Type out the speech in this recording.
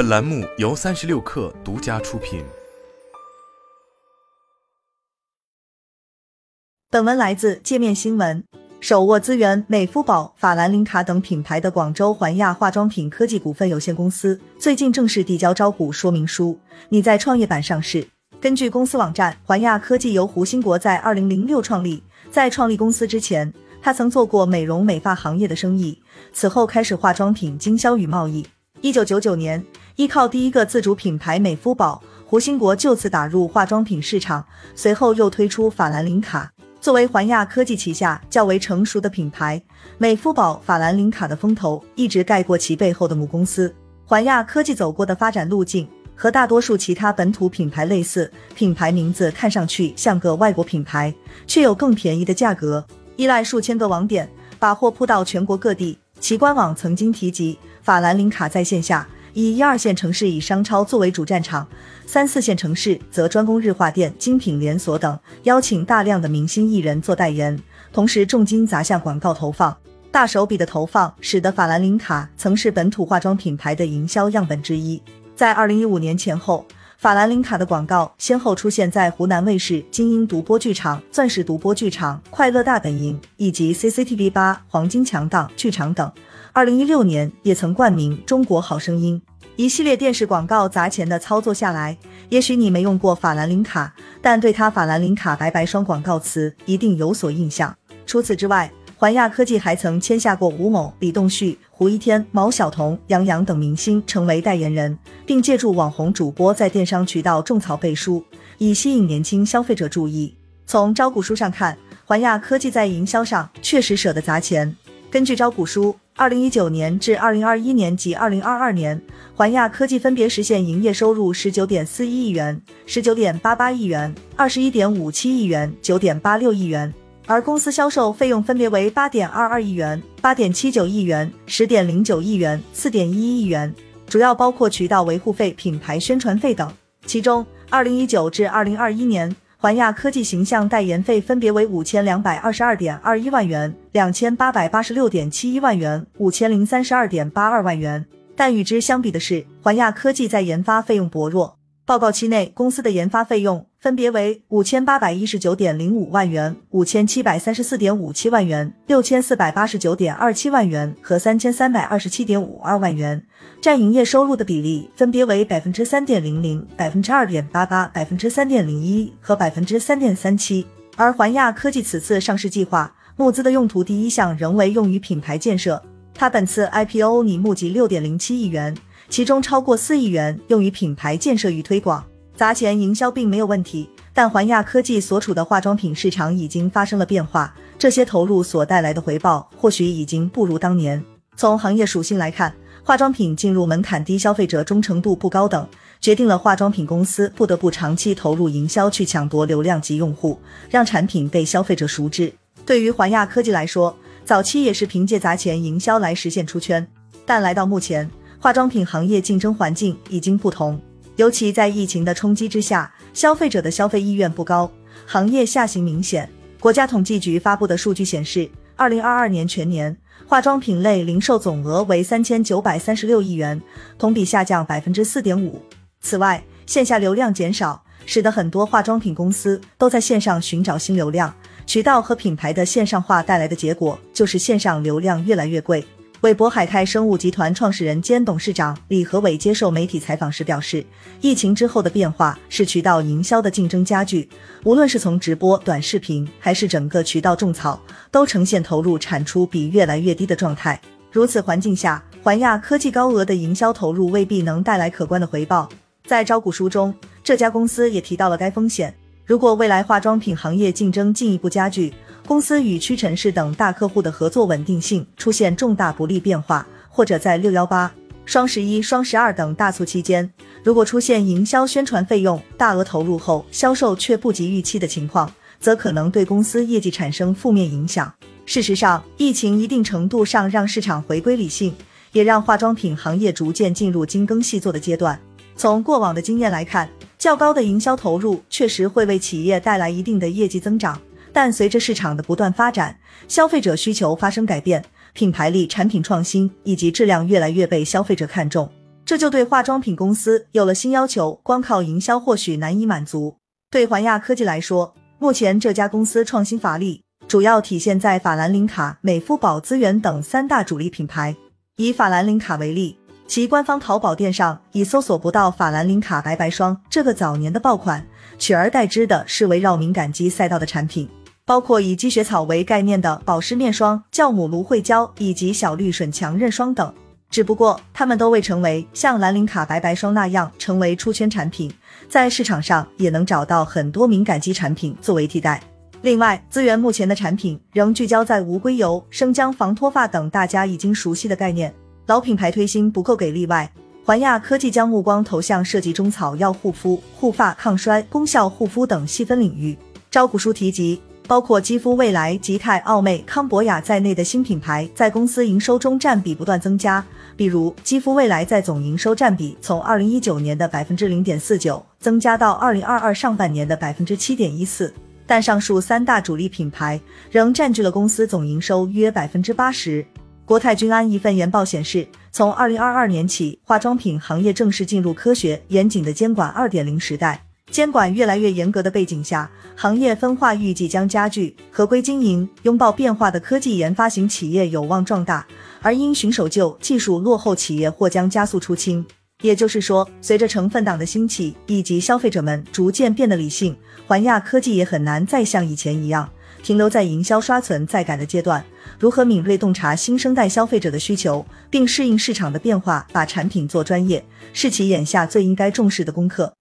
本栏目由三十六氪独家出品。本文来自界面新闻。手握资源美肤宝、法兰琳卡等品牌的广州环亚化妆品科技股份有限公司最近正式递交招股说明书，拟在创业板上市。根据公司网站，环亚科技由胡兴国在二零零六创立，在创立公司之前，他曾做过美容美发行业的生意，此后开始化妆品经销与贸易。一九九九年，依靠第一个自主品牌美肤宝，胡兴国就此打入化妆品市场，随后又推出法兰琳卡。作为环亚科技旗下较为成熟的品牌，美肤宝、法兰琳卡的风头一直盖过其背后的母公司环亚科技走过的发展路径。和大多数其他本土品牌类似，品牌名字看上去像个外国品牌，却有更便宜的价格，依赖数千个网点，把货铺到全国各地。其官网曾经提及，法兰琳卡在线下以一二线城市以商超作为主战场，三四线城市则专攻日化店、精品连锁等，邀请大量的明星艺人做代言，同时重金砸向广告投放。大手笔的投放，使得法兰琳卡曾是本土化妆品牌的营销样本之一。在二零一五年前后，法兰琳卡的广告先后出现在湖南卫视金鹰独播剧场、钻石独播剧场、快乐大本营以及 CCTV 八黄金强档剧场等。二零一六年也曾冠名《中国好声音》。一系列电视广告砸钱的操作下来，也许你没用过法兰琳卡，但对它法兰琳卡白白霜广告词一定有所印象。除此之外，环亚科技还曾签下过吴某、李栋旭、胡一天、毛晓彤、杨洋等明星成为代言人，并借助网红主播在电商渠道种草背书，以吸引年轻消费者注意。从招股书上看，环亚科技在营销上确实舍得砸钱。根据招股书，二零一九年至二零二一年及二零二二年，环亚科技分别实现营业收入十九点四一亿元、十九点八八亿元、二十一点五七亿元、九点八六亿元。而公司销售费用分别为八点二二亿元、八点七九亿元、十点零九亿元、四点一亿元，主要包括渠道维护费、品牌宣传费等。其中，二零一九至二零二一年，环亚科技形象代言费分别为五千两百二十二点二一万元、两千八百八十六点七一万元、五千零三十二点八二万元。但与之相比的是，环亚科技在研发费用薄弱。报告期内，公司的研发费用。分别为五千八百一十九点零五万元、五千七百三十四点五七万元、六千四百八十九点二七万元和三千三百二十七点五二万元，占营业收入的比例分别为百分之三点零零、百分之二点八八、百分之三点零一和百分之三点三七。而环亚科技此次上市计划募资的用途第一项仍为用于品牌建设，它本次 IPO 拟募集六点零七亿元，其中超过四亿元用于品牌建设与推广。砸钱营销并没有问题，但环亚科技所处的化妆品市场已经发生了变化，这些投入所带来的回报或许已经不如当年。从行业属性来看，化妆品进入门槛低、消费者忠诚度不高等，决定了化妆品公司不得不长期投入营销去抢夺流量及用户，让产品被消费者熟知。对于环亚科技来说，早期也是凭借砸钱营销来实现出圈，但来到目前，化妆品行业竞争环境已经不同。尤其在疫情的冲击之下，消费者的消费意愿不高，行业下行明显。国家统计局发布的数据显示，二零二二年全年化妆品类零售总额为三千九百三十六亿元，同比下降百分之四点五。此外，线下流量减少，使得很多化妆品公司都在线上寻找新流量渠道和品牌的线上化带来的结果，就是线上流量越来越贵。韦博海泰生物集团创始人兼董事长李和伟接受媒体采访时表示，疫情之后的变化是渠道营销的竞争加剧，无论是从直播、短视频，还是整个渠道种草，都呈现投入产出比越来越低的状态。如此环境下，环亚科技高额的营销投入未必能带来可观的回报。在招股书中，这家公司也提到了该风险。如果未来化妆品行业竞争进一步加剧，公司与屈臣氏等大客户的合作稳定性出现重大不利变化，或者在六幺八、双十一、双十二等大促期间，如果出现营销宣传费用大额投入后销售却不及预期的情况，则可能对公司业绩产生负面影响。事实上，疫情一定程度上让市场回归理性，也让化妆品行业逐渐进入精耕细作的阶段。从过往的经验来看，较高的营销投入确实会为企业带来一定的业绩增长。但随着市场的不断发展，消费者需求发生改变，品牌力、产品创新以及质量越来越被消费者看重。这就对化妆品公司有了新要求，光靠营销或许难以满足。对环亚科技来说，目前这家公司创新乏力，主要体现在法兰林卡、美肤宝资源等三大主力品牌。以法兰林卡为例，其官方淘宝店上已搜索不到法兰林卡白白霜这个早年的爆款，取而代之的是围绕敏感肌赛道的产品。包括以积雪草为概念的保湿面霜、酵母芦荟胶以及小绿水强韧霜等，只不过它们都未成为像兰陵卡白白霜那样成为出圈产品，在市场上也能找到很多敏感肌产品作为替代。另外，资源目前的产品仍聚焦在无硅油、生姜防脱发等大家已经熟悉的概念，老品牌推新不够给力外，环亚科技将目光投向设计中草药护肤、护发抗衰、功效护肤等细分领域。招股书提及。包括肌肤未来、吉泰、奥美、康博雅在内的新品牌在公司营收中占比不断增加。比如，肌肤未来在总营收占比从二零一九年的百分之零点四九增加到二零二二上半年的百分之七点一四。但上述三大主力品牌仍占据了公司总营收约百分之八十。国泰君安一份研报显示，从二零二二年起，化妆品行业正式进入科学严谨的监管二点零时代。监管越来越严格的背景下，行业分化预计将加剧，合规经营、拥抱变化的科技研发型企业有望壮大，而因循守旧、技术落后企业或将加速出清。也就是说，随着成分党的兴起以及消费者们逐渐变得理性，环亚科技也很难再像以前一样停留在营销刷存在感的阶段。如何敏锐洞察新生代消费者的需求，并适应市场的变化，把产品做专业，是其眼下最应该重视的功课。